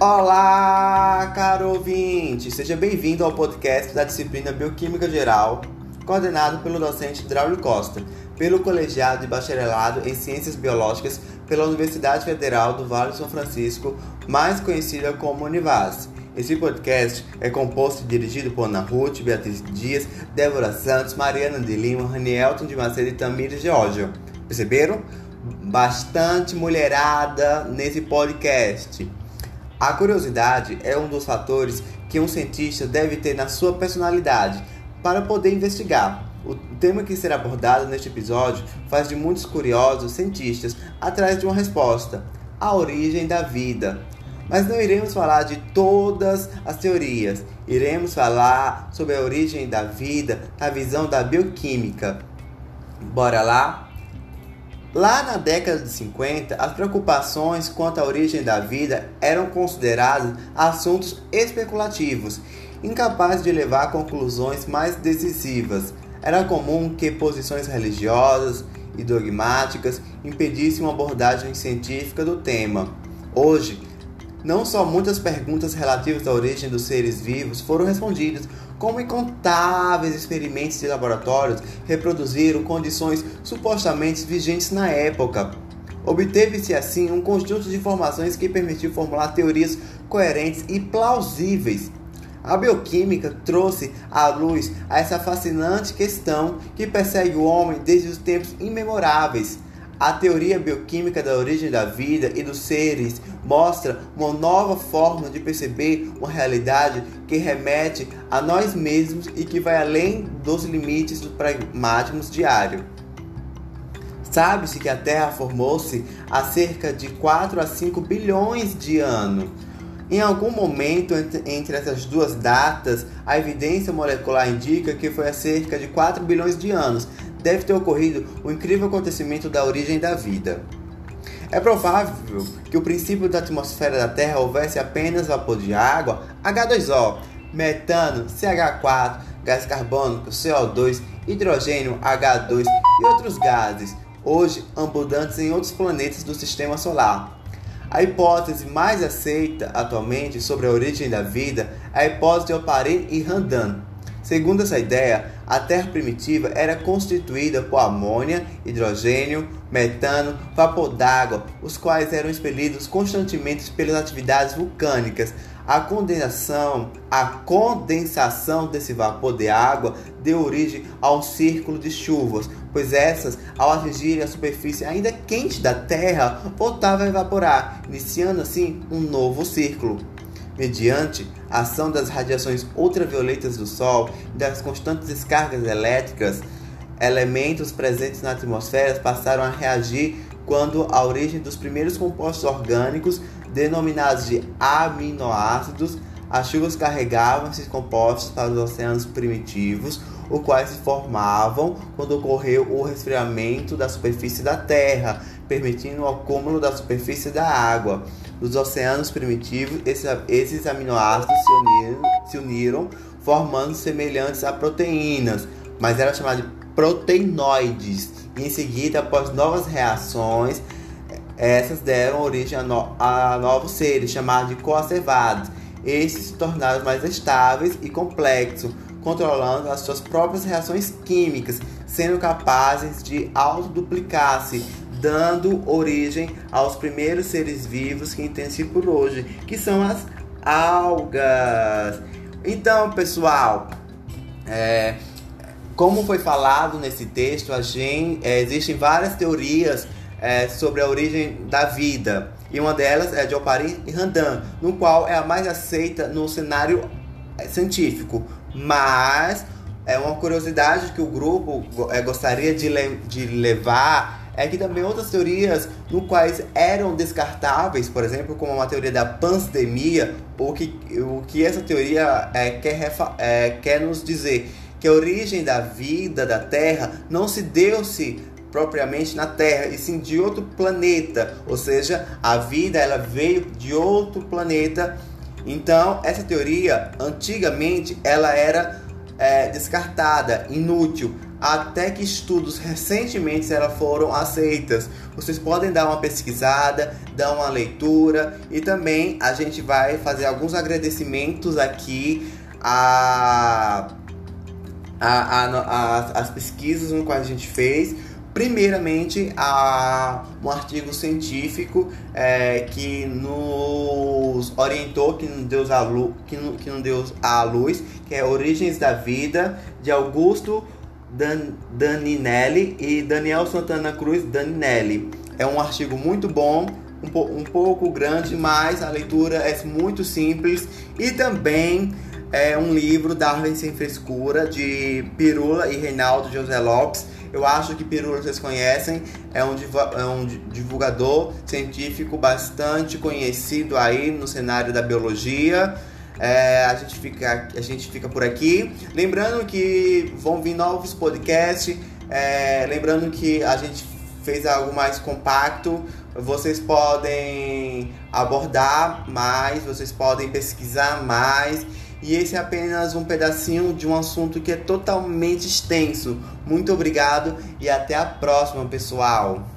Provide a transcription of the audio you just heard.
Olá, caro ouvinte! Seja bem-vindo ao podcast da disciplina Bioquímica Geral, coordenado pelo docente Draulio Costa, pelo Colegiado de Bacharelado em Ciências Biológicas pela Universidade Federal do Vale do São Francisco, mais conhecida como Univas. Esse podcast é composto e dirigido por Ana Ruth, Beatriz Dias, Débora Santos, Mariana de Lima, Ranielton de Macedo e Tamires Georgia. Perceberam? Bastante mulherada nesse podcast. A curiosidade é um dos fatores que um cientista deve ter na sua personalidade para poder investigar. O tema que será abordado neste episódio faz de muitos curiosos cientistas atrás de uma resposta: a origem da vida. Mas não iremos falar de todas as teorias, iremos falar sobre a origem da vida na visão da bioquímica. Bora lá? Lá na década de 50, as preocupações quanto à origem da vida eram consideradas assuntos especulativos, incapazes de levar a conclusões mais decisivas. Era comum que posições religiosas e dogmáticas impedissem uma abordagem científica do tema. Hoje, não só muitas perguntas relativas à origem dos seres vivos foram respondidas, como incontáveis experimentos de laboratórios reproduziram condições supostamente vigentes na época. Obteve-se assim um conjunto de informações que permitiu formular teorias coerentes e plausíveis. A bioquímica trouxe à luz essa fascinante questão que persegue o homem desde os tempos imemoráveis. A teoria bioquímica da origem da vida e dos seres mostra uma nova forma de perceber uma realidade que remete a nós mesmos e que vai além dos limites dos pragmatismos diários. Sabe-se que a Terra formou-se há cerca de 4 a 5 bilhões de anos. Em algum momento entre essas duas datas, a evidência molecular indica que foi há cerca de 4 bilhões de anos, deve ter ocorrido o incrível acontecimento da origem da vida. É provável que o princípio da atmosfera da Terra houvesse apenas vapor de água, H2O, metano, CH4, gás carbônico, CO2, hidrogênio, H2 e outros gases, hoje abundantes em outros planetas do sistema solar. A hipótese mais aceita atualmente sobre a origem da vida é a hipótese de Oparin e Randan. Segundo essa ideia, a Terra primitiva era constituída por amônia, hidrogênio, metano, vapor d'água, os quais eram expelidos constantemente pelas atividades vulcânicas. A condensação, a condensação desse vapor de água deu origem a um círculo de chuvas, pois essas, ao atingirem a superfície ainda quente da Terra, voltavam a evaporar, iniciando assim um novo círculo mediante a ação das radiações ultravioletas do Sol e das constantes descargas elétricas, elementos presentes na atmosfera passaram a reagir quando a origem dos primeiros compostos orgânicos, denominados de aminoácidos, as chuvas carregavam esses compostos para os oceanos primitivos, os quais se formavam quando ocorreu o resfriamento da superfície da Terra, permitindo o acúmulo da superfície da água. Nos oceanos primitivos, esses, aminoácidos se uniram, se uniram, formando semelhantes a proteínas, mas eram chamados de proteinoides. E em seguida, após novas reações, essas deram origem a, no, a novos seres chamados de coacervados. Esses se tornaram mais estáveis e complexos, controlando as suas próprias reações químicas, sendo capazes de autoduplicar-se, dando origem aos primeiros seres vivos que têm por hoje, que são as algas. Então, pessoal, é, como foi falado nesse texto, a gente, é, existem várias teorias é, sobre a origem da vida. E uma delas é de Oparin e Randan, no qual é a mais aceita no cenário científico. Mas é uma curiosidade que o grupo é, gostaria de, le de levar é que também outras teorias no quais eram descartáveis, por exemplo, como uma teoria da pandemia, o que, o que essa teoria é, quer, é, quer nos dizer que a origem da vida da Terra não se deu-se propriamente na Terra, e sim de outro planeta, ou seja, a vida ela veio de outro planeta. Então, essa teoria, antigamente, ela era é, descartada, inútil. Até que estudos recentemente elas foram aceitas. Vocês podem dar uma pesquisada, dar uma leitura e também a gente vai fazer alguns agradecimentos aqui a, a, a, a as pesquisas no qual a gente fez Primeiramente, há um artigo científico é, que nos orientou, que nos, deu a luz, que, que nos deu a luz, que é Origens da Vida, de Augusto Dan, Daninelli e Daniel Santana Cruz Daninelli. É um artigo muito bom, um, po, um pouco grande, mas a leitura é muito simples e também é um livro Darwin Sem Frescura, de Pirula e Reinaldo José Lopes eu acho que Pirula vocês conhecem, é um, é um divulgador científico bastante conhecido aí no cenário da biologia. É, a, gente fica, a gente fica por aqui. Lembrando que vão vir novos podcasts. É, lembrando que a gente fez algo mais compacto. Vocês podem abordar mais, vocês podem pesquisar mais. E esse é apenas um pedacinho de um assunto que é totalmente extenso. Muito obrigado e até a próxima, pessoal!